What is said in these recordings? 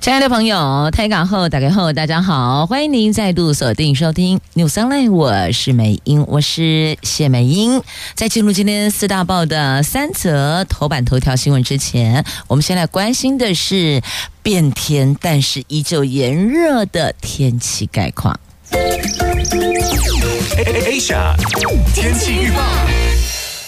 亲爱的朋友，台港后打开后，大家好，欢迎您再度锁定收听 News Online，我是美英，我是谢美英。在进入今天四大报的三则头版头条新闻之前，我们先来关心的是变天但是依旧炎热的天气概况。Asia 天气预报。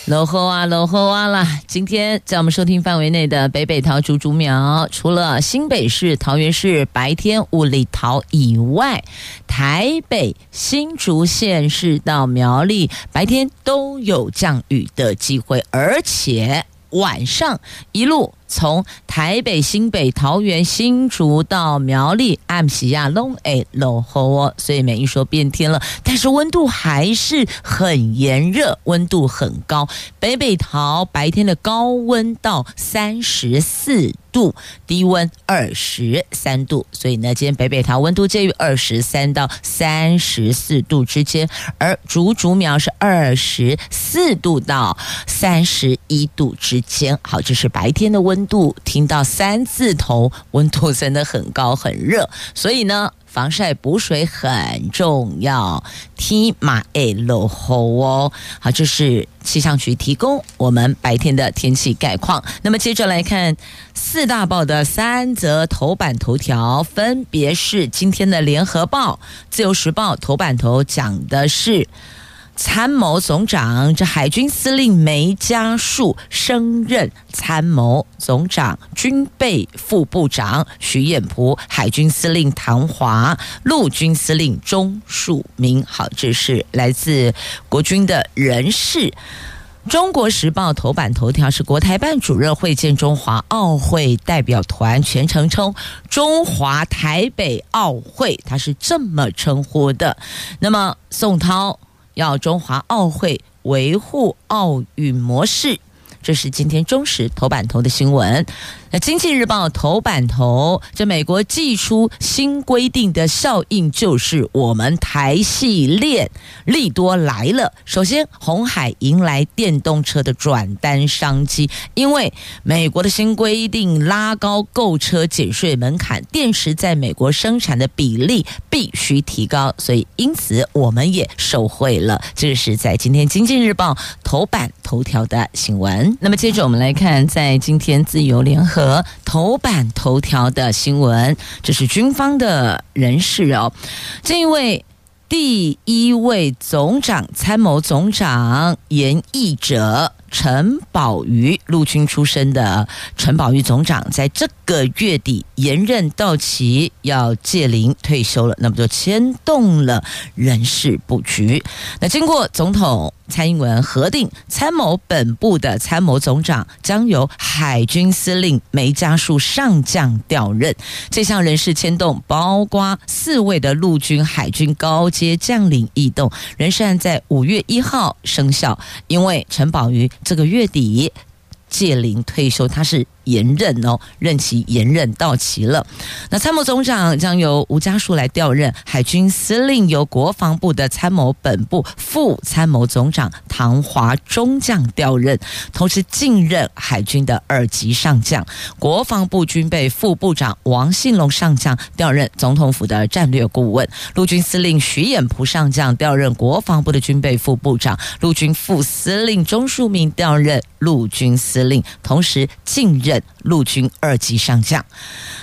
落后啊，落后啊啦！今天在我们收听范围内的北北桃竹竹苗，除了新北市、桃园市白天雾里桃以外，台北新竹县市到苗栗白天都有降雨的机会，而且晚上一路。从台北、新北、桃园、新竹到苗栗，暗时亚龙哎落雨哦，所以每一说变天了，但是温度还是很炎热，温度很高。北北桃白天的高温到三十四度，低温二十三度，所以呢，今天北北桃温度介于二十三到三十四度之间，而竹竹苗是二十四度到三十一度之间。好，这是白天的温度。听到三字头，温度真的很高很热，所以呢，防晒补水很重要。天马爱落雨哦，好，这是气象局提供我们白天的天气概况。那么接着来看四大报的三则头版头条，分别是今天的联合报、自由时报头版头讲的是。参谋总长，这海军司令梅家树升任参谋总长，军备副部长徐彦璞，海军司令唐华，陆军司令钟树明。好，这是来自国军的人士。中国时报头版头条是国台办主任会见中华奥会代表团，全程称中华台北奥会，他是这么称呼的。那么宋涛。要中华奥会维护奥运模式，这是今天中时头版头的新闻。那《经济日报》头版头，这美国祭出新规定的效应就是我们台系列利多来了。首先，红海迎来电动车的转单商机，因为美国的新规定拉高购车减税门槛，电池在美国生产的比例必须提高，所以因此我们也受惠了。这是在今天《经济日报》头版头条的新闻。那么接着我们来看，在今天自由联合。和头版头条的新闻，这是军方的人士哦。这一位第一位总长参谋总长严义哲。陈宝瑜，陆军出身的陈宝瑜总长，在这个月底延任到期，要届龄退休了，那么就牵动了人事布局。那经过总统蔡英文核定，参谋本部的参谋总长将由海军司令梅家树上将调任。这项人事牵动包括四位的陆军、海军高阶将领异动，人事案在五月一号生效，因为陈宝瑜。这个月底届龄退休，他是。延任哦，任期延任到期了。那参谋总长将由吴家树来调任，海军司令由国防部的参谋本部副参谋总长唐华中将调任，同时继任海军的二级上将。国防部军备副部长王信龙上将调任总统府的战略顾问，陆军司令徐衍蒲上将调任国防部的军备副部长，陆军副司令钟树明调任陆军司令，同时继任。陆军二级上将，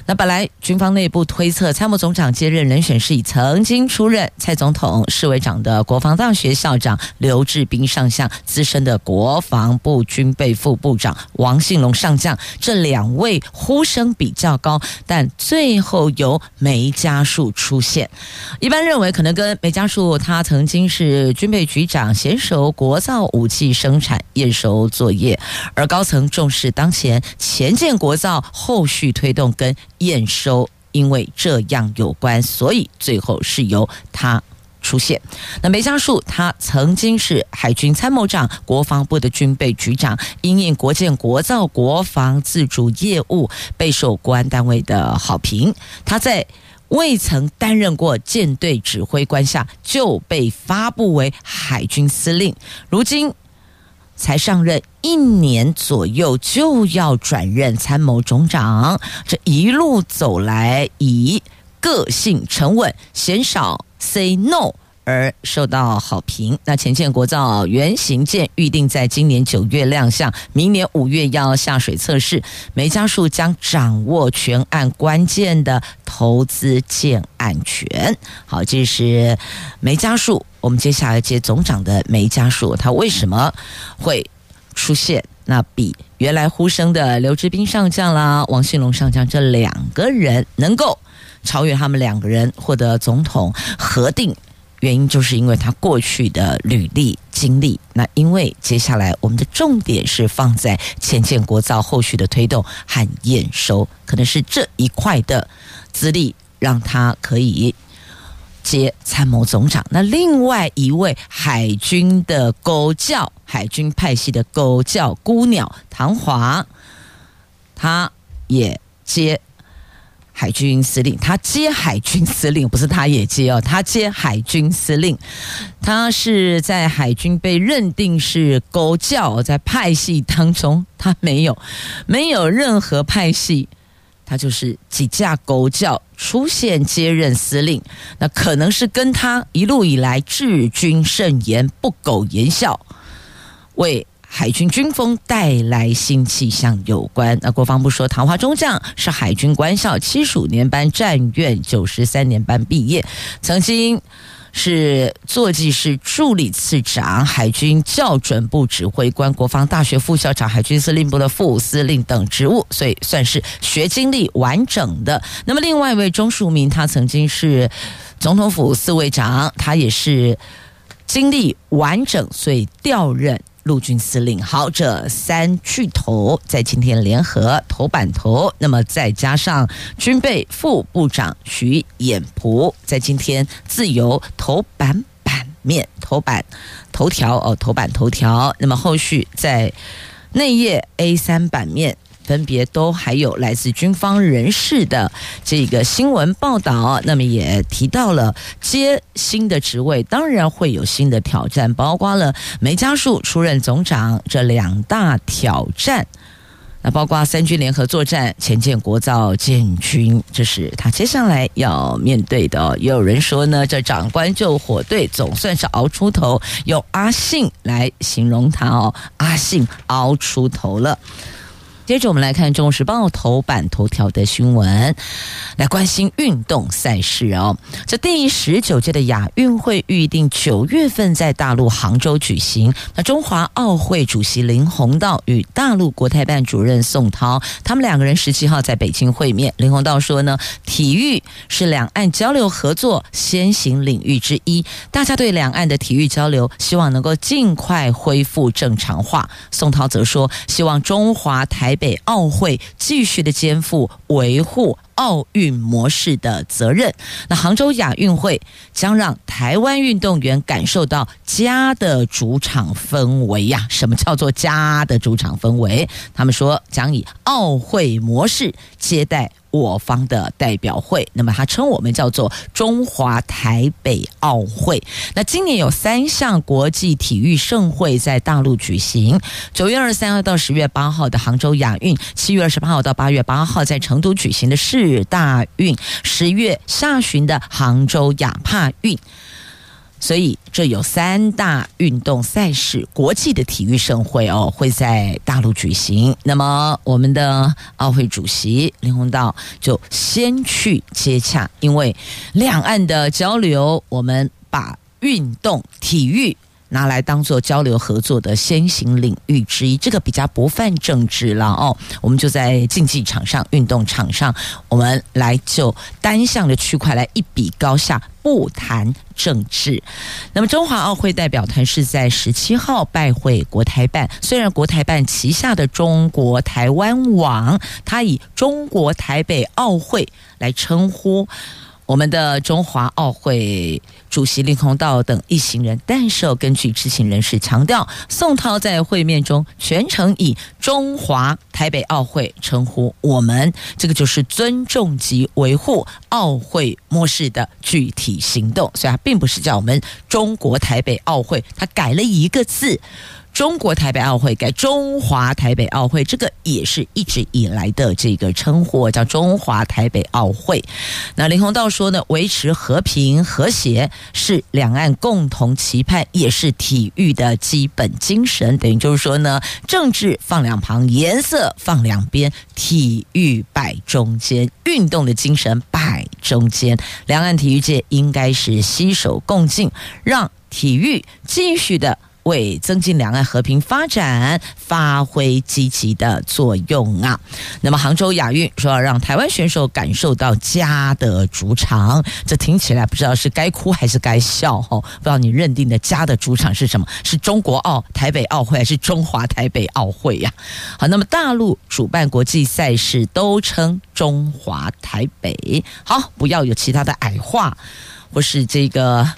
那本来军方内部推测参谋总长接任人选是以曾经出任蔡总统侍卫长的国防大学校长刘志斌上将，资深的国防部军备副部长王信龙上将，这两位呼声比较高，但最后由梅家树出现。一般认为可能跟梅家树他曾经是军备局长，娴熟国造武器生产验收作业，而高层重视当前。前建国造后续推动跟验收，因为这样有关，所以最后是由他出现。那梅家树他曾经是海军参谋长、国防部的军备局长，因应国建国造国防自主业务备受国安单位的好评。他在未曾担任过舰队指挥官下，就被发布为海军司令。如今才上任一年左右，就要转任参谋总长。这一路走来，以个性沉稳、鲜少 say no。而受到好评。那前舰国造原型舰预定在今年九月亮相，明年五月要下水测试。梅家树将掌握全案关键的投资建案权。好，这是梅家树。我们接下来接总长的梅家树，他为什么会出现？那比原来呼声的刘志斌上将啦、王信龙上将这两个人能够超越他们两个人获得总统核定。原因就是因为他过去的履历经历，那因为接下来我们的重点是放在前建国造后续的推动和验收，可能是这一块的资历让他可以接参谋总长。那另外一位海军的狗叫，海军派系的狗叫姑鸟唐华，他也接。海军司令，他接海军司令，不是他也接哦，他接海军司令。他是在海军被认定是狗叫，在派系当中，他没有没有任何派系，他就是几架狗叫出现接任司令。那可能是跟他一路以来治军慎言、不苟言笑，为。海军军风带来新气象有关。那国防部说，唐华中将是海军官校七十五年班战院九十三年班毕业，曾经是坐骑是助理次长、海军校准部指挥官、国防大学副校长、海军司令部的副司令等职务，所以算是学经历完整的。那么，另外一位钟树明，他曾经是总统府四位长，他也是经历完整，所以调任。陆军司令，好，这三巨头在今天联合头版头，那么再加上军备副部长徐衍璞，在今天自由头版版面头版头条哦，头版头条，那么后续在内页 A 三版面。分别都还有来自军方人士的这个新闻报道，那么也提到了接新的职位，当然会有新的挑战，包括了梅家树出任总长这两大挑战。那包括三军联合作战、前建国造建军，这是他接下来要面对的。也有人说呢，这长官救火队总算是熬出头，用阿信来形容他哦，阿信熬出头了。接着我们来看《中时报》头版头条的新闻，来关心运动赛事哦。这第十九届的亚运会预定九月份在大陆杭州举行。那中华奥会主席林鸿道与大陆国台办主任宋涛，他们两个人十七号在北京会面。林鸿道说呢，体育是两岸交流合作先行领域之一，大家对两岸的体育交流希望能够尽快恢复正常化。宋涛则说，希望中华台。北奥会继续的肩负维护奥运模式的责任。那杭州亚运会将让台湾运动员感受到家的主场氛围呀。什么叫做家的主场氛围？他们说将以奥会模式接待。我方的代表会，那么他称我们叫做中华台北奥会。那今年有三项国际体育盛会在大陆举行：九月二十三号到十月八号的杭州亚运，七月二十八号到八月八号在成都举行的世大运，十月下旬的杭州亚帕运。所以，这有三大运动赛事，国际的体育盛会哦，会在大陆举行。那么，我们的奥会主席林鸿道就先去接洽，因为两岸的交流，我们把运动体育。拿来当做交流合作的先行领域之一，这个比较不泛政治了哦。我们就在竞技场上、运动场上，我们来就单项的区块来一比高下，不谈政治。那么，中华奥会代表团是在十七号拜会国台办，虽然国台办旗下的中国台湾网，它以中国台北奥会来称呼。我们的中华奥会主席林鸿道等一行人，但是根据知情人士强调，宋涛在会面中全程以中华台北奥会称呼我们，这个就是尊重及维护奥会模式的具体行动，所以他并不是叫我们中国台北奥会，他改了一个字。中国台北奥会改中华台北奥会，这个也是一直以来的这个称呼，叫中华台北奥会。那林鸿道说呢，维持和平和谐是两岸共同期盼，也是体育的基本精神。等于就是说呢，政治放两旁，颜色放两边，体育摆中间，运动的精神摆中间。两岸体育界应该是携手共进，让体育继续的。为增进两岸和平发展发挥积极的作用啊！那么杭州亚运说要让台湾选手感受到家的主场，这听起来不知道是该哭还是该笑哦。不知道你认定的家的主场是什么？是中国奥台北奥会还是中华台北奥会呀？好，那么大陆主办国际赛事都称中华台北。好，不要有其他的矮化，或是这个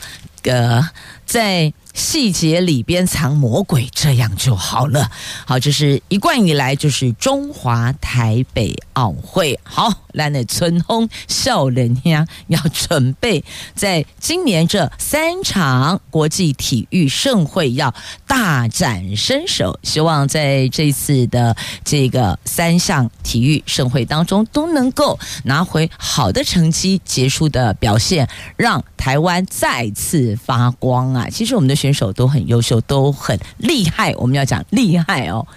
个在。细节里边藏魔鬼，这样就好了。好，这是一贯以来就是中华台北奥会。好，来那春风笑脸呀，要准备在今年这三场国际体育盛会要大展身手，希望在这次的这个三项体育盛会当中都能够拿回好的成绩，杰出的表现，让台湾再次发光啊！其实我们的。选手都很优秀，都很厉害。我们要讲厉害哦，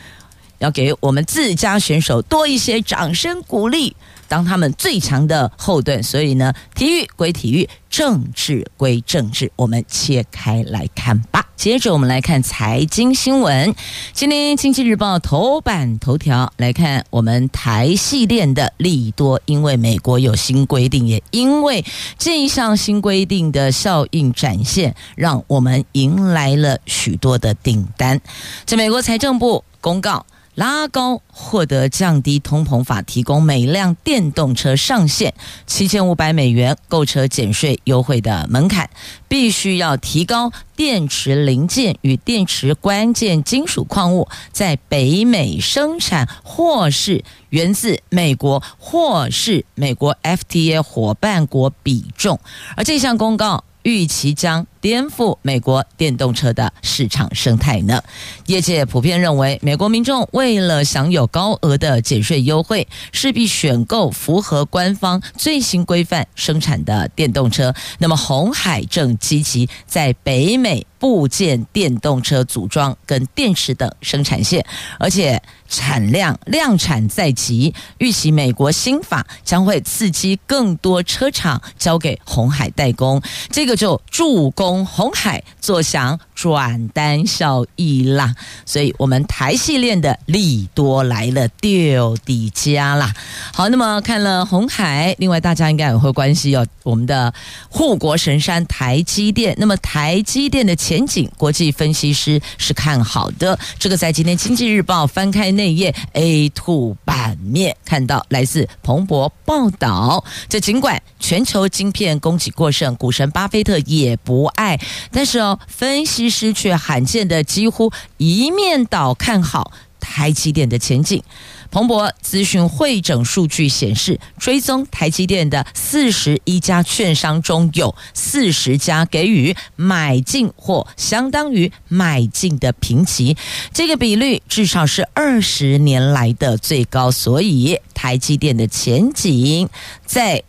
要给我们自家选手多一些掌声鼓励，当他们最强的后盾。所以呢，体育归体育，政治归政治，我们切开来看吧。接着我们来看财经新闻。今天《经济日报》头版头条来看，我们台系列的利多，因为美国有新规定，也因为这一项新规定的效应展现，让我们迎来了许多的订单。在美国财政部公告。拉高获得降低通膨法提供每辆电动车上限七千五百美元购车减税优惠的门槛，必须要提高电池零件与电池关键金属矿物在北美生产或是源自美国或是美国 FTA 伙伴国比重，而这项公告预期将。颠覆美国电动车的市场生态呢？业界普遍认为，美国民众为了享有高额的减税优惠，势必选购符合官方最新规范生产的电动车。那么，红海正积极在北美布建电动车组装跟电池等生产线，而且产量量产在即。预期美国新法将会刺激更多车厂交给红海代工，这个就助攻。红海坐享转单效益啦，所以我们台系列的利多来了，丢底加啦。好，那么看了红海，另外大家应该也会关心哦，我们的护国神山台积电。那么台积电的前景，国际分析师是看好的。这个在今天《经济日报》翻开内页 A two 版面看到来自彭博报道，这尽管全球晶片供给过剩，股神巴菲特也不爱。但是哦，分析师却罕见的几乎一面倒看好台积电的前景。彭博资讯汇整数据显示，追踪台积电的四十一家券商中有四十家给予买进或相当于买进的评级，这个比率至少是二十年来的最高。所以，台积电的前景在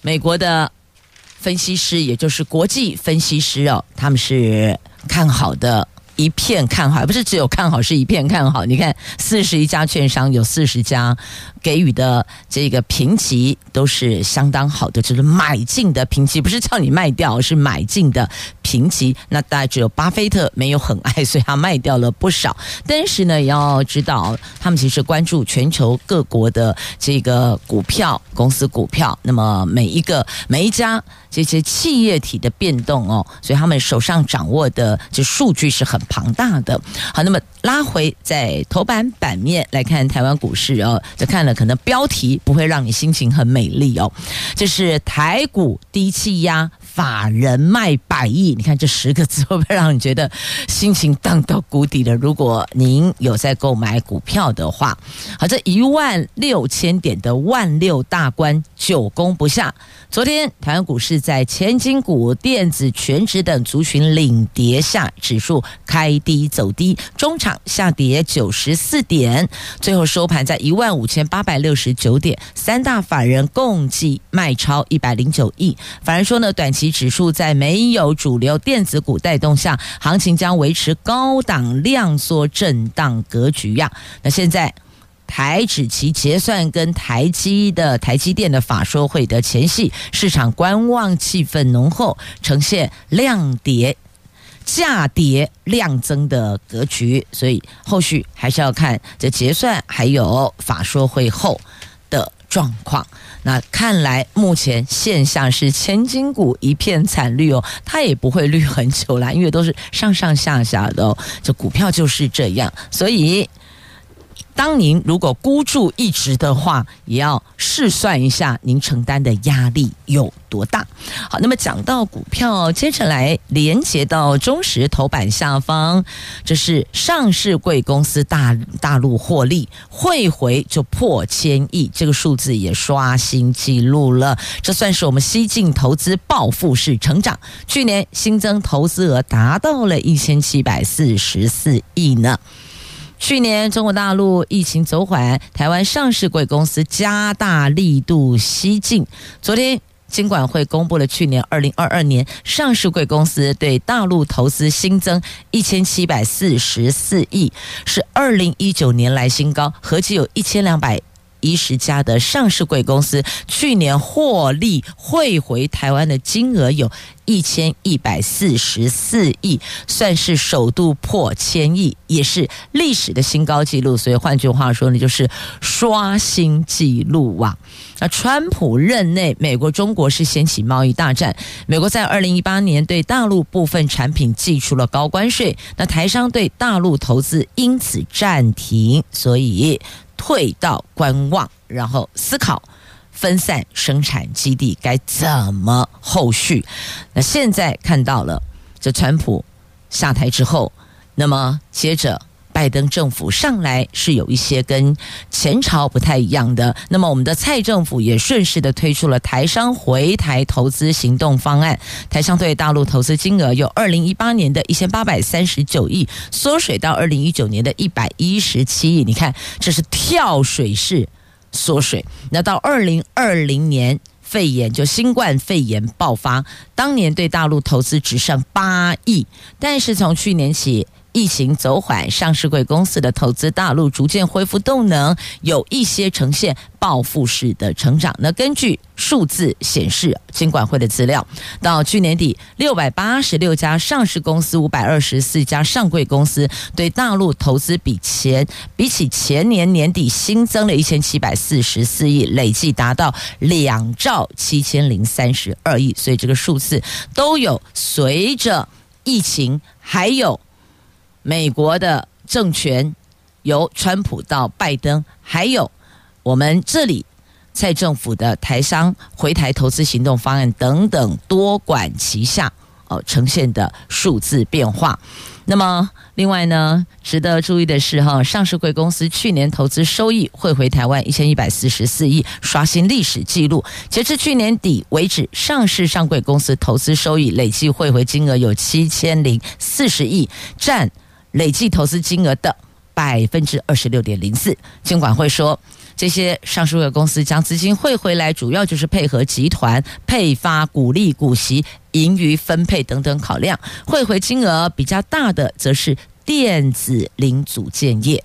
美国的。分析师，也就是国际分析师哦，他们是看好的。一片看好，不是只有看好，是一片看好。你看，四十一家券商有四十家给予的这个评级都是相当好的，就是买进的评级，不是叫你卖掉，是买进的评级。那大概只有巴菲特没有很爱，所以他卖掉了不少。但是呢，也要知道他们其实关注全球各国的这个股票公司股票，那么每一个每一家这些企业体的变动哦，所以他们手上掌握的这数据是很。庞大的。好，那么拉回在头版版面来看台湾股市哦，就看了可能标题不会让你心情很美丽哦，这是台股低气压。法人卖百亿，你看这十个字会不会让你觉得心情荡到谷底了？如果您有在购买股票的话，好，这一万六千点的万六大关久攻不下。昨天台湾股市在权值股、电子、全职等族群领跌下，指数开低走低，中场下跌九十四点，最后收盘在一万五千八百六十九点。三大法人共计卖超一百零九亿。法人说呢，短期。指数在没有主流电子股带动下，行情将维持高档量缩震荡格局呀。那现在台指期结算跟台积的台积电的法说会的前夕，市场观望气氛浓厚，呈现量跌价跌量增的格局，所以后续还是要看这结算还有法说会后状况。那看来目前现象是千金股一片惨绿哦，它也不会绿很久啦，因为都是上上下下的哦，这股票就是这样，所以。当您如果孤注一掷的话，也要试算一下您承担的压力有多大。好，那么讲到股票，接着来连接到中石头版下方，这是上市贵公司大大陆获利汇回就破千亿，这个数字也刷新纪录了。这算是我们西进投资报复式成长，去年新增投资额达到了一千七百四十四亿呢。去年中国大陆疫情走缓，台湾上市贵公司加大力度西进。昨天金管会公布了去年二零二二年上市贵公司对大陆投资新增一千七百四十四亿，是二零一九年来新高，合计有一千两百一十家的上市贵公司去年获利汇回台湾的金额有。一千一百四十四亿，算是首度破千亿，也是历史的新高纪录。所以换句话说呢，就是刷新纪录啊！那川普任内，美国中国是掀起贸易大战。美国在二零一八年对大陆部分产品寄出了高关税，那台商对大陆投资因此暂停，所以退到观望，然后思考。分散生产基地该怎么后续？那现在看到了，这川普下台之后，那么接着拜登政府上来是有一些跟前朝不太一样的。那么我们的蔡政府也顺势的推出了台商回台投资行动方案，台商对大陆投资金额由二零一八年的一千八百三十九亿缩水到二零一九年的一百一十七亿。你看，这是跳水式。缩水，那到二零二零年肺炎就新冠肺炎爆发，当年对大陆投资只剩八亿，但是从去年起。疫情走缓，上市贵公司的投资大陆逐渐恢复动能，有一些呈现报复式的成长。那根据数字显示，金管会的资料，到去年底，六百八十六家上市公司，五百二十四家上柜公司对大陆投资比前比起前年年底新增了一千七百四十四亿，累计达到两兆七千零三十二亿。所以这个数字都有随着疫情还有。美国的政权由川普到拜登，还有我们这里蔡政府的台商回台投资行动方案等等多管齐下哦，呈现的数字变化。那么，另外呢，值得注意的是哈，上市贵公司去年投资收益汇回台湾一千一百四十四亿，刷新历史记录。截至去年底为止，上市上柜公司投资收益累计汇回金额有七千零四十亿，占。累计投资金额的百分之二十六点零四，监管会说，这些上市柜公司将资金汇回来，主要就是配合集团配发股利、股息、盈余分配等等考量。汇回金额比较大的，则是电子零组件业。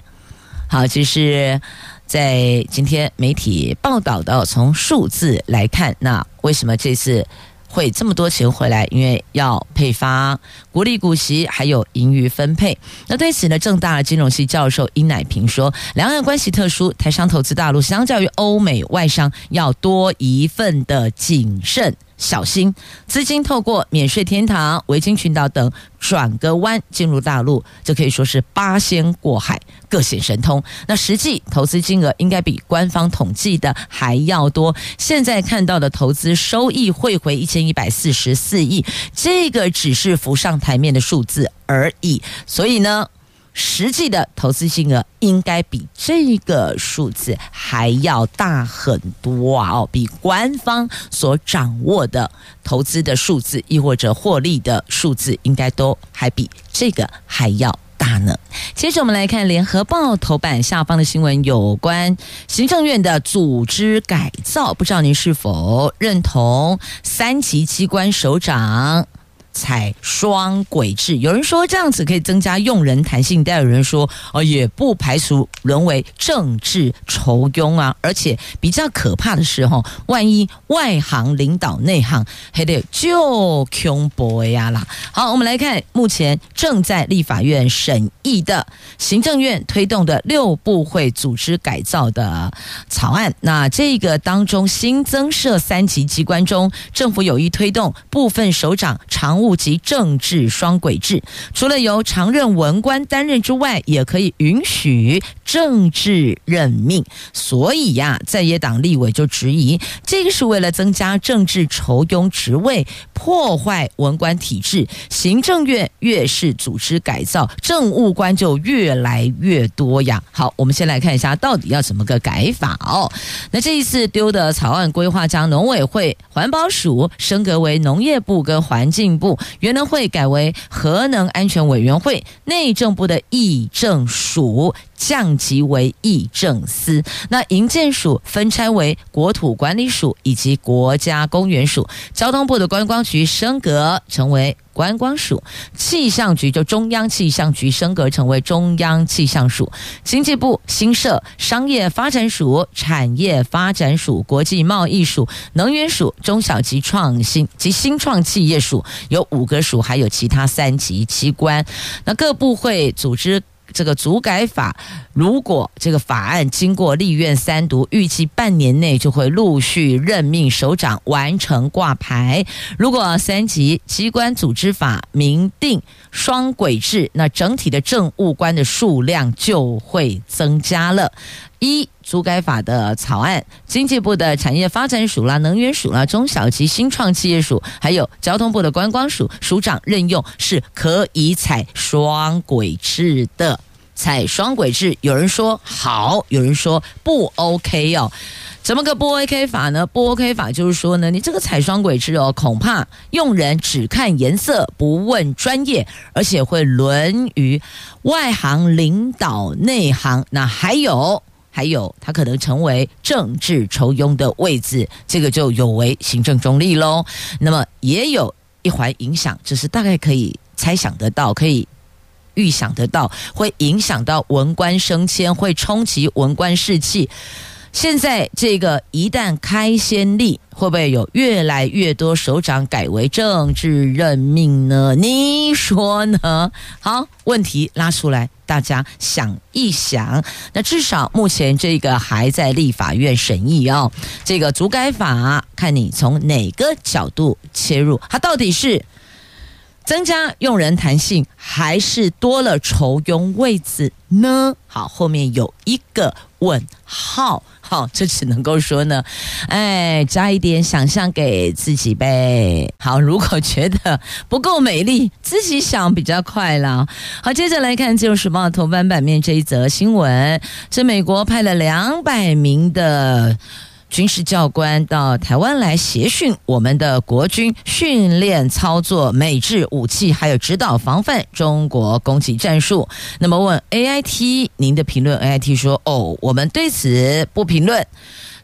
好，这是在今天媒体报道的，从数字来看，那为什么这次？汇这么多钱回来，因为要配发股利股息，还有盈余分配。那对此呢，正大金融系教授殷乃平说，两岸关系特殊，台商投资大陆相较于欧美外商要多一份的谨慎小心，资金透过免税天堂、维京群岛等转个弯进入大陆，这可以说是八仙过海，各显神通。那实际投资金额应该比官方统计的还要多。现在看到的投资收益汇回一千一百四十四亿，这个只是浮上台面的数字而已。所以呢，实际的投资金额应该比这个数字还要大很多啊！哦，比官方所掌握的投资的数字，亦或者获利的数字，应该都还比这个还要大呢。接着我们来看《联合报》头版下方的新闻，有关行政院的组织改造，不知道您是否认同三级机关首长采双轨制，有人说这样子可以增加用人弹性，但有人说哦，也不排除沦为政治酬庸啊。而且比较可怕的是，哈，万一外行领导内行，还得就恐怖呀啦。好，我们来看目前正在立法院审议的行政院推动的六部会组织改造的草案。那这个当中新增设三级机关中，政府有意推动部分首长常务。及政治双轨制，除了由常任文官担任之外，也可以允许政治任命。所以呀，在野党立委就质疑，这个是为了增加政治酬庸职位，破坏文官体制。行政院越是组织改造，政务官就越来越多呀。好，我们先来看一下，到底要怎么个改法哦？那这一次丢的草案规划，将农委会、环保署升格为农业部跟环境部。原能会改为核能安全委员会，内政部的议政署降级为议政司，那营建署分拆为国土管理署以及国家公园署，交通部的观光局升格成为观光署，气象局就中央气象局升格成为中央气象署，经济部新设商业发展署、产业发展署、国际贸易署、能源署、中小及创新及新创企业署，有五个署，还有其他三级机关。那各部会组织。这个组改法，如果这个法案经过立院三读，预计半年内就会陆续任命首长，完成挂牌。如果三级机关组织法明定双轨制，那整体的政务官的数量就会增加了。一组改法的草案，经济部的产业发展署啦、能源署啦、中小及新创企业署，还有交通部的观光署署长任用是可以采双轨制的。采双轨制，有人说好，有人说不 OK 哦。怎么个不 OK 法呢？不 OK 法就是说呢，你这个采双轨制哦，恐怕用人只看颜色，不问专业，而且会沦于外行领导内行。那还有。还有，他可能成为政治酬庸的位置，这个就有违行政中立喽。那么也有一环影响，就是大概可以猜想得到，可以预想得到，会影响到文官升迁，会冲击文官士气。现在这个一旦开先例，会不会有越来越多首长改为政治任命呢？你说呢？好，问题拉出来，大家想一想。那至少目前这个还在立法院审议哦。这个足改法，看你从哪个角度切入，它到底是增加用人弹性，还是多了酬庸位置呢？好，后面有一个问号。好，这只能够说呢，哎，加一点想象给自己呗。好，如果觉得不够美丽，自己想比较快了。好，接着来看《自由时报》头版版面这一则新闻：这美国派了两百名的。军事教官到台湾来协训我们的国军，训练操作美制武器，还有指导防范中国攻击战术。那么问 AIT 您的评论，AIT 说：“哦，我们对此不评论，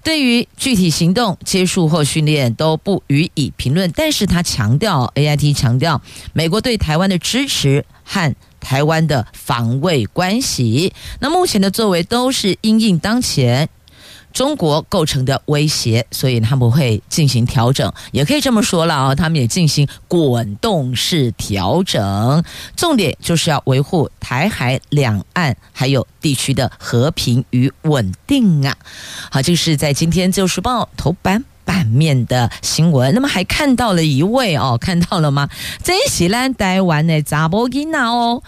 对于具体行动、接触或训练都不予以评论。”但是他强调，AIT 强调美国对台湾的支持和台湾的防卫关系。那目前的作为都是因应当前。中国构成的威胁，所以他们会进行调整，也可以这么说了啊，他们也进行滚动式调整。重点就是要维护台海两岸还有地区的和平与稳定啊。好，这是在今天《自由时报》头版版面的新闻。那么还看到了一位哦，看到了吗？这是咱台湾的查波囡仔哦。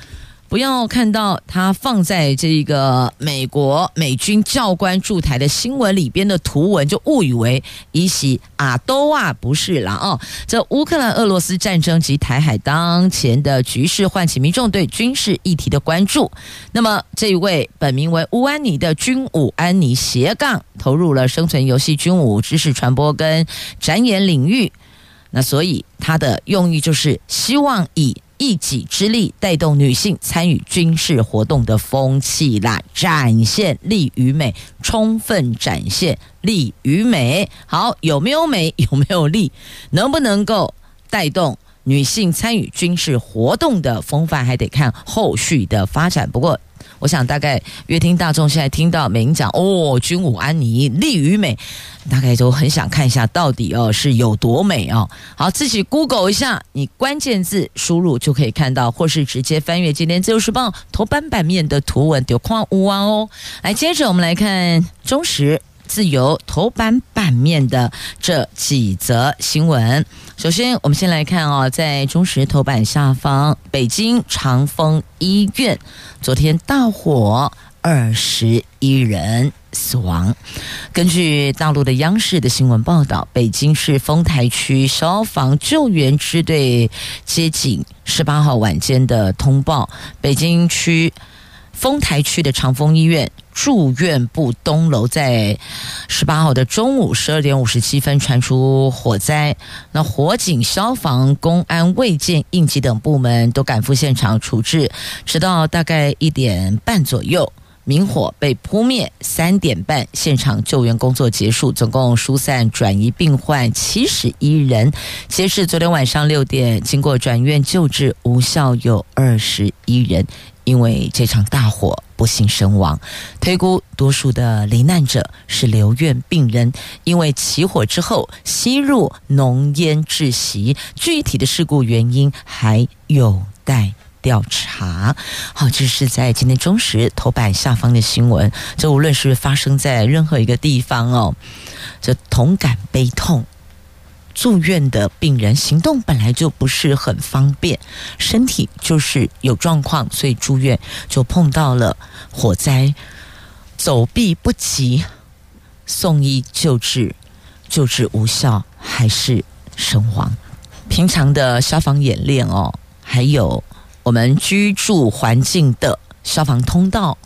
不要看到他放在这个美国美军教官驻台的新闻里边的图文，就误以为伊西阿多啊，不是啦哦。这乌克兰俄罗斯战争及台海当前的局势，唤起民众对军事议题的关注。那么这一位本名为乌安妮的军武安妮斜杠，投入了生存游戏、军武知识传播跟展演领域。那所以他的用意就是希望以。一己之力带动女性参与军事活动的风气啦，展现力与美，充分展现力与美。好，有没有美？有没有力？能不能够带动女性参与军事活动的风范，还得看后续的发展。不过。我想大概乐听大众现在听到美英讲哦，军武安妮力与美，大概都很想看一下到底哦是有多美哦。好，自己 Google 一下，你关键字输入就可以看到，或是直接翻阅今天自由时报头版版面的图文，就看有啊哦。来，接着我们来看中时。自由头版版面的这几则新闻。首先，我们先来看啊，在中石头版下方，北京长峰医院昨天大火，二十一人死亡。根据大陆的央视的新闻报道，北京市丰台区消防救援支队接警十八号晚间的通报，北京区。丰台区的长峰医院住院部东楼在十八号的中午十二点五十七分传出火灾，那火警、消防、公安、卫健、应急等部门都赶赴现场处置，直到大概一点半左右，明火被扑灭。三点半，现场救援工作结束，总共疏散转移病患七十一人。截至昨天晚上六点，经过转院救治无效有二十一人。因为这场大火不幸身亡，推估多数的罹难者是留院病人，因为起火之后吸入浓烟窒息，具体的事故原因还有待调查。好，这是在今天中时头版下方的新闻，这无论是发生在任何一个地方哦，这同感悲痛。住院的病人行动本来就不是很方便，身体就是有状况，所以住院就碰到了火灾，走避不及，送医救治，救治无效，还是身亡。平常的消防演练哦，还有我们居住环境的消防通道。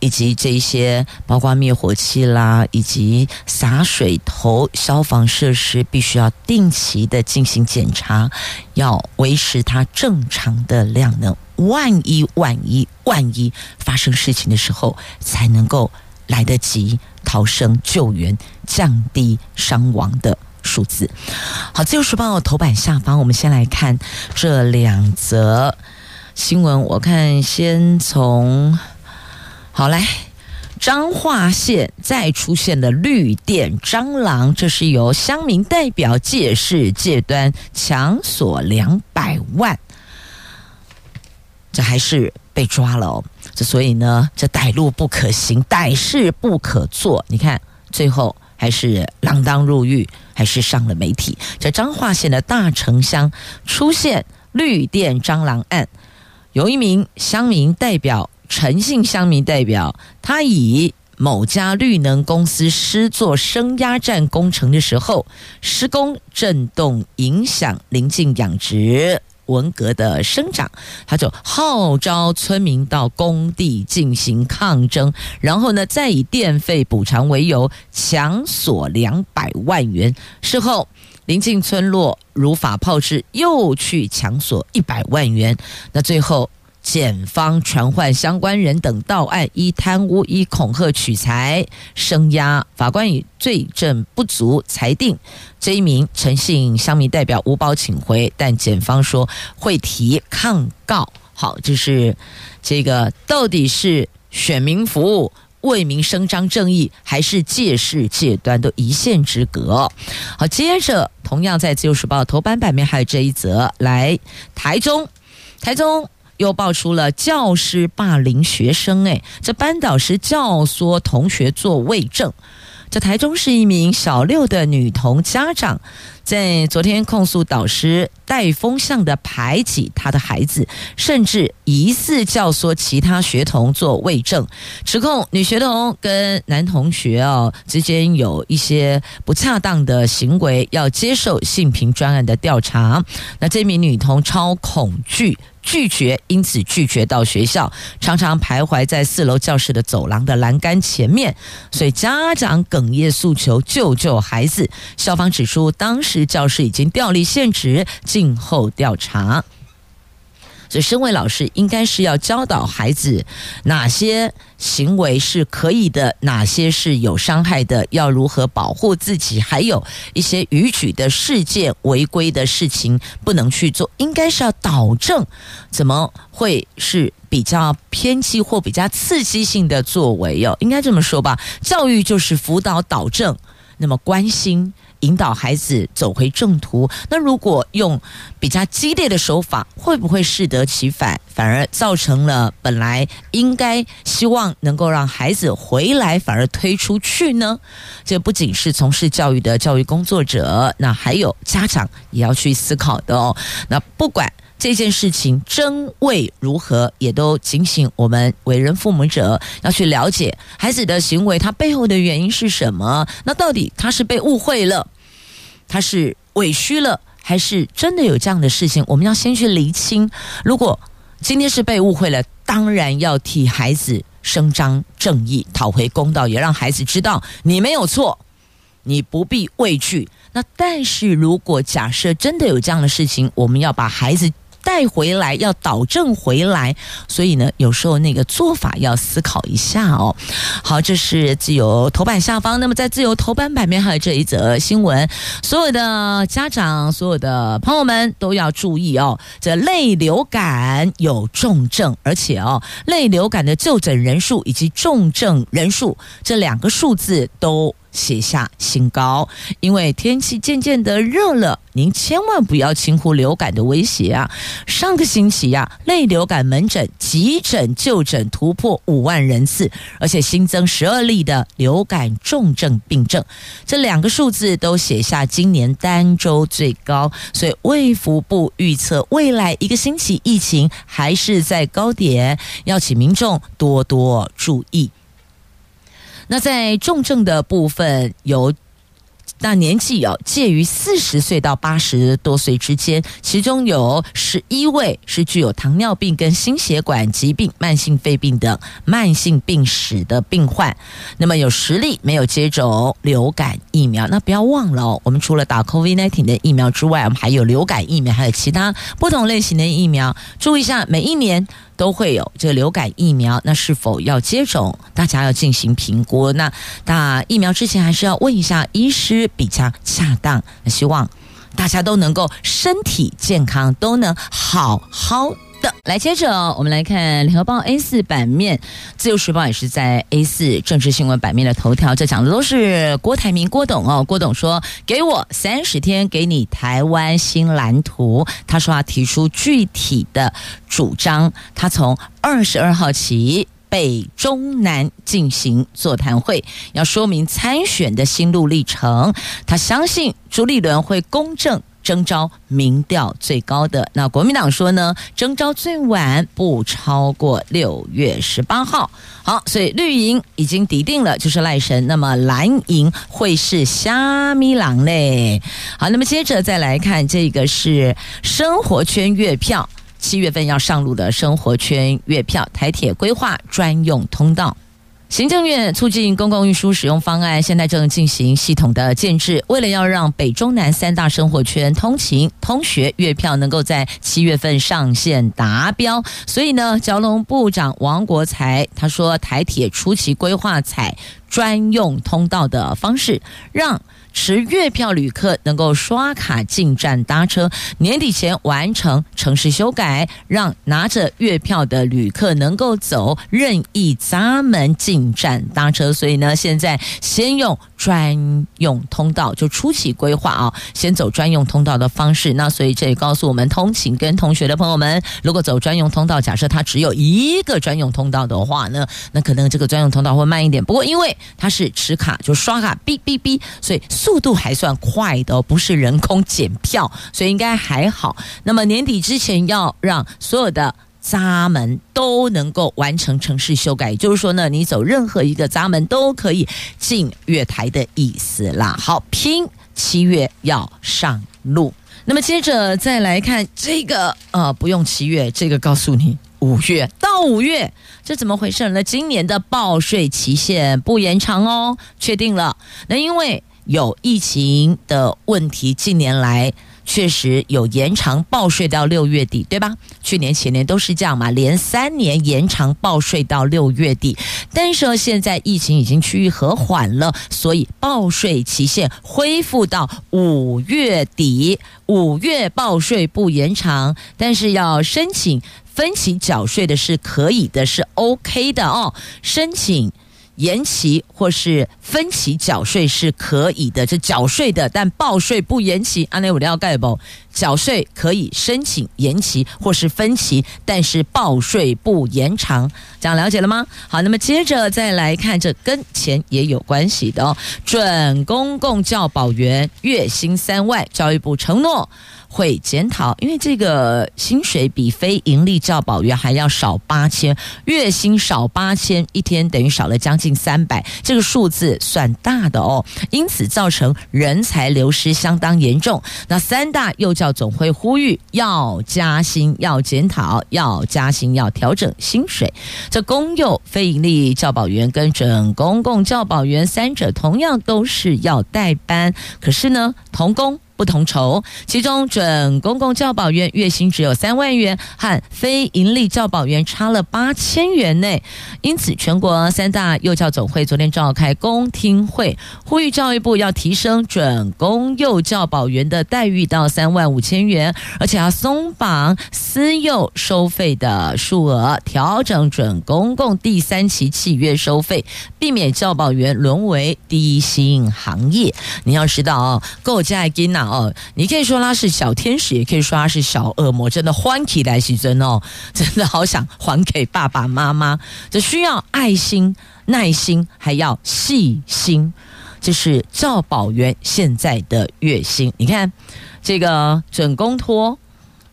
以及这些，包括灭火器啦，以及洒水头、消防设施，必须要定期的进行检查，要维持它正常的量能。万一、万一、万一发生事情的时候，才能够来得及逃生救援，降低伤亡的数字。好，自由时报头版下方，我们先来看这两则新闻。我看先从。好来，彰化县再出现的绿电蟑螂，这是由乡民代表借势借端强索两百万，这还是被抓了哦。这所以呢，这歹路不可行，歹事不可做。你看，最后还是锒铛入狱，还是上了媒体。这彰化县的大城乡出现绿电蟑螂案，有一名乡民代表。陈姓乡民代表，他以某家绿能公司施作升压站工程的时候，施工震动影响邻近养殖文蛤的生长，他就号召村民到工地进行抗争，然后呢，再以电费补偿为由强索两百万元。事后，邻近村落如法炮制，又去强索一百万元。那最后。检方传唤相关人等到案，依贪污、依恐吓取财、声押。法官以罪证不足裁定这一名诚信乡民代表无保请回，但检方说会提抗告。好，就是这个到底是选民服务、为民伸张正义，还是借势借端，都一线之隔。好，接着同样在《自由时报》头版版面还有这一则，来台中，台中。又爆出了教师霸凌学生，哎，这班导师教唆同学做伪证，这台中市一名小六的女童家长，在昨天控诉导师带风向的排挤她的孩子，甚至疑似教唆其他学童做伪证，指控女学童跟男同学哦之间有一些不恰当的行为，要接受性平专案的调查。那这名女童超恐惧。拒绝，因此拒绝到学校，常常徘徊在四楼教室的走廊的栏杆前面，所以家长哽咽诉求救救孩子。校方指出，当时教师已经调离现职，静候调查。所以，身为老师，应该是要教导孩子哪些行为是可以的，哪些是有伤害的，要如何保护自己，还有一些逾矩的事件、违规的事情不能去做，应该是要导正。怎么会是比较偏激或比较刺激性的作为哟？应该这么说吧，教育就是辅导导正，那么关心。引导孩子走回正途。那如果用比较激烈的手法，会不会适得其反，反而造成了本来应该希望能够让孩子回来，反而推出去呢？这不仅是从事教育的教育工作者，那还有家长也要去思考的哦。那不管。这件事情真伪如何，也都警醒我们为人父母者要去了解孩子的行为，他背后的原因是什么？那到底他是被误会了，他是委屈了，还是真的有这样的事情？我们要先去厘清。如果今天是被误会了，当然要替孩子伸张正义，讨回公道，也让孩子知道你没有错，你不必畏惧。那但是如果假设真的有这样的事情，我们要把孩子。带回来要导正回来，所以呢，有时候那个做法要思考一下哦。好，这是自由头版下方。那么在自由头版版面还有这一则新闻，所有的家长、所有的朋友们都要注意哦。这类流感有重症，而且哦，类流感的就诊人数以及重症人数这两个数字都。写下新高，因为天气渐渐的热了，您千万不要轻忽流感的威胁啊！上个星期呀、啊，类流感门诊急诊就诊突破五万人次，而且新增十二例的流感重症病症，这两个数字都写下今年单周最高，所以卫福部预测未来一个星期疫情还是在高点，要请民众多多注意。那在重症的部分有。那年纪有，介于四十岁到八十多岁之间，其中有十一位是具有糖尿病跟心血管疾病、慢性肺病等慢性病史的病患。那么有十例没有接种流感疫苗。那不要忘了哦，我们除了打 COVID-19 的疫苗之外，我们还有流感疫苗，还有其他不同类型的疫苗。注意一下，每一年都会有这个流感疫苗，那是否要接种？大家要进行评估。那打疫苗之前，还是要问一下医师。比较恰当，希望大家都能够身体健康，都能好好的。来，接着我们来看《联合报》A 四版面，《自由时报》也是在 A 四政治新闻版面的头条，这讲的都是郭台铭、郭董哦。郭董说：“给我三十天，给你台湾新蓝图。”他说他提出具体的主张，他从二十二号起。北中南进行座谈会，要说明参选的心路历程。他相信朱立伦会公正征召民调最高的。那国民党说呢，征召最晚不超过六月十八号。好，所以绿营已经底定了，就是赖神。那么蓝营会是虾米郎嘞？好，那么接着再来看这个是生活圈月票。七月份要上路的生活圈月票，台铁规划专用通道。行政院促进公共运输使用方案现在正进行系统的建制，为了要让北中南三大生活圈通勤通学月票能够在七月份上线达标，所以呢，交通部长王国材他说，台铁初期规划采专用通道的方式，让持月票旅客能够刷卡进站搭车，年底前完成城市修改，让拿着月票的旅客能够走任意闸门进站搭车。所以呢，现在先用专用通道，就初期规划啊，先走专用通道的方式。那所以这也告诉我们，通勤跟同学的朋友们，如果走专用通道，假设它只有一个专用通道的话呢，那可能这个专用通道会慢一点。不过因为它是持卡，就刷卡，哔哔哔，所以速度还算快的，不是人工检票，所以应该还好。那么年底之前要让所有的闸门都能够完成城市修改，也就是说呢，你走任何一个闸门都可以进月台的意思啦。好，拼七月要上路。那么接着再来看这个，呃，不用七月，这个告诉你 五月到五月，这怎么回事呢？今年的报税期限不延长哦，确定了。那因为有疫情的问题，近年来。确实有延长报税到六月底，对吧？去年前年都是这样嘛，连三年延长报税到六月底。但是现在疫情已经趋于和缓了，所以报税期限恢复到五月底，五月报税不延长，但是要申请分期缴税的是可以的，是 OK 的哦，申请。延期或是分期缴税是可以的，这缴税的，但报税不延期。安内我要盖不？缴税可以申请延期或是分期，但是报税不延长。这样了解了吗？好，那么接着再来看，这跟钱也有关系的哦。准公共教保员月薪三万，教育部承诺。会检讨，因为这个薪水比非盈利教保员还要少八千，月薪少八千，一天等于少了将近三百，这个数字算大的哦，因此造成人才流失相当严重。那三大幼教总会呼吁要加薪、要检讨、要加薪、要调整薪水。这公幼非盈利教保员跟准公共教保员三者同样都是要代班，可是呢，同工。不同酬，其中准公共教保员月薪只有三万元，和非营利教保员差了八千元内。因此，全国三大幼教总会昨天召开公听会，呼吁教育部要提升准公幼教保员的待遇到三万五千元，而且要松绑私幼收费的数额，调整准公共第三期契约收费，避免教保员沦为低薪行业。你要知道哦，够加金呐。哦，你可以说他是小天使，也可以说他是小恶魔。真的欢喜来袭真哦，真的好想还给爸爸妈妈。这需要爱心、耐心，还要细心。这是教保员现在的月薪。你看这个准公托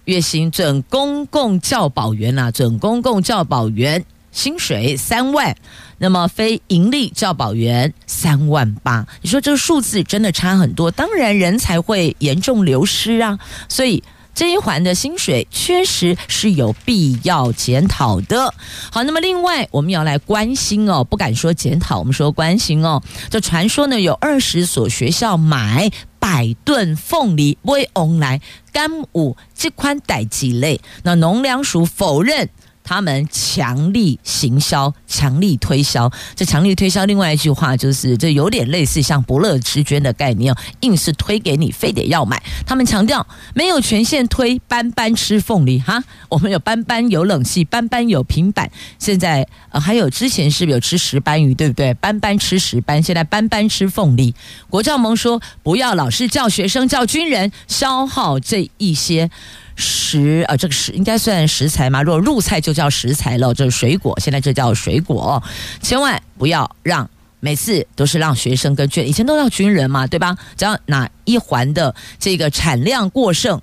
月薪，准公共教保员啊，准公共教保员薪水三万。那么非盈利教保员三万八，你说这个数字真的差很多，当然人才会严重流失啊，所以这一环的薪水确实是有必要检讨的。好，那么另外我们要来关心哦，不敢说检讨，我们说关心哦。这传说呢，有二十所学校买百吨凤梨为翁来干五这款代鸡类，那农粮署否认。他们强力行销、强力推销，这强力推销，另外一句话就是，这有点类似像不乐之捐的概念，硬是推给你，非得要买。他们强调没有权限推，班班吃凤梨哈。我们有班班有冷气，班班有平板，现在呃还有之前是不是有吃石斑鱼，对不对？班班吃石斑，现在班班吃凤梨。国教盟说不要老是叫学生叫军人消耗这一些。食啊，这个食应该算食材嘛？如果入菜就叫食材了，这是水果，现在这叫水果。千万不要让每次都是让学生跟军，以前都要军人嘛，对吧？只要哪一环的这个产量过剩。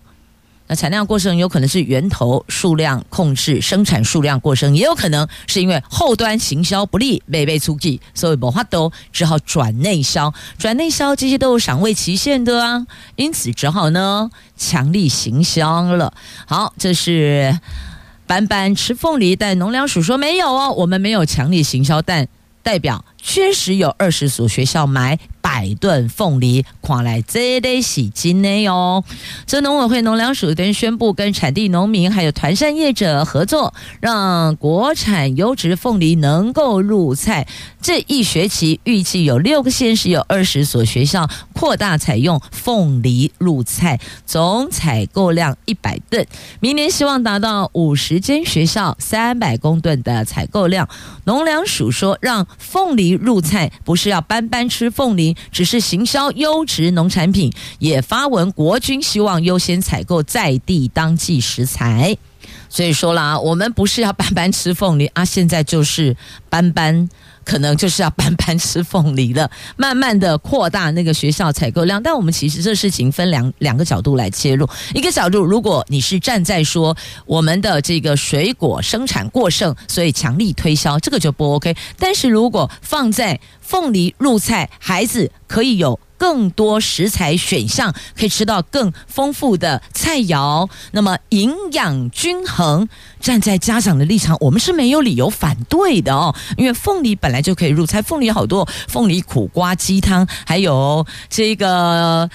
那产量过剩有可能是源头数量控制，生产数量过剩，也有可能是因为后端行销不利，被被出击，所以无法度只好转内销，转内销这些都有赏味期限的啊，因此只好呢强力行销了。好，这是板板吃凤梨，但农粮署说没有哦，我们没有强力行销，但代表确实有二十所学校买百吨凤梨，看来这得洗金呢哟。这农委会农粮署等宣布，跟产地农民还有团膳业者合作，让国产优质凤梨能够入菜。这一学期预计有六个县市有二十所学校扩大采用凤梨入菜，总采购量一百吨。明年希望达到五十间学校三百公吨的采购量。农粮署说，让凤梨入菜不是要班班吃凤梨，只是行销优质农产品。也发文，国军希望优先采购在地当季食材。所以说啦，我们不是要班班吃凤梨啊，现在就是班班。可能就是要班班吃凤梨了，慢慢的扩大那个学校采购量。但我们其实这事情分两两个角度来切入，一个角度，如果你是站在说我们的这个水果生产过剩，所以强力推销，这个就不 OK。但是如果放在凤梨入菜，孩子可以有。更多食材选项，可以吃到更丰富的菜肴，那么营养均衡。站在家长的立场，我们是没有理由反对的哦，因为凤梨本来就可以入菜，凤梨好多，凤梨苦瓜鸡汤，还有这个。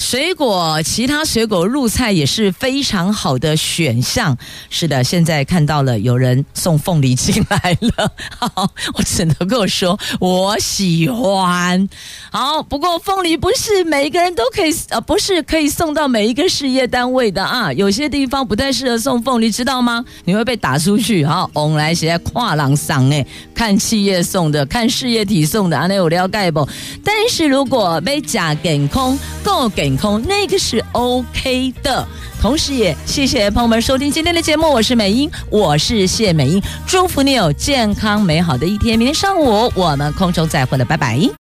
水果，其他水果入菜也是非常好的选项。是的，现在看到了有人送凤梨进来了，好，我只能够说我喜欢。好，不过凤梨不是每一个人都可以，呃，不是可以送到每一个事业单位的啊。有些地方不太适合送凤梨，知道吗？你会被打出去。好，我们来写在跨栏上诶，看企业送的，看事业体送的，啊，那有了解不？但是如果被假给空够给。那个是 OK 的，同时也谢谢朋友们收听今天的节目，我是美英，我是谢美英，祝福你有健康美好的一天，明天上午我们空中再会了，拜拜。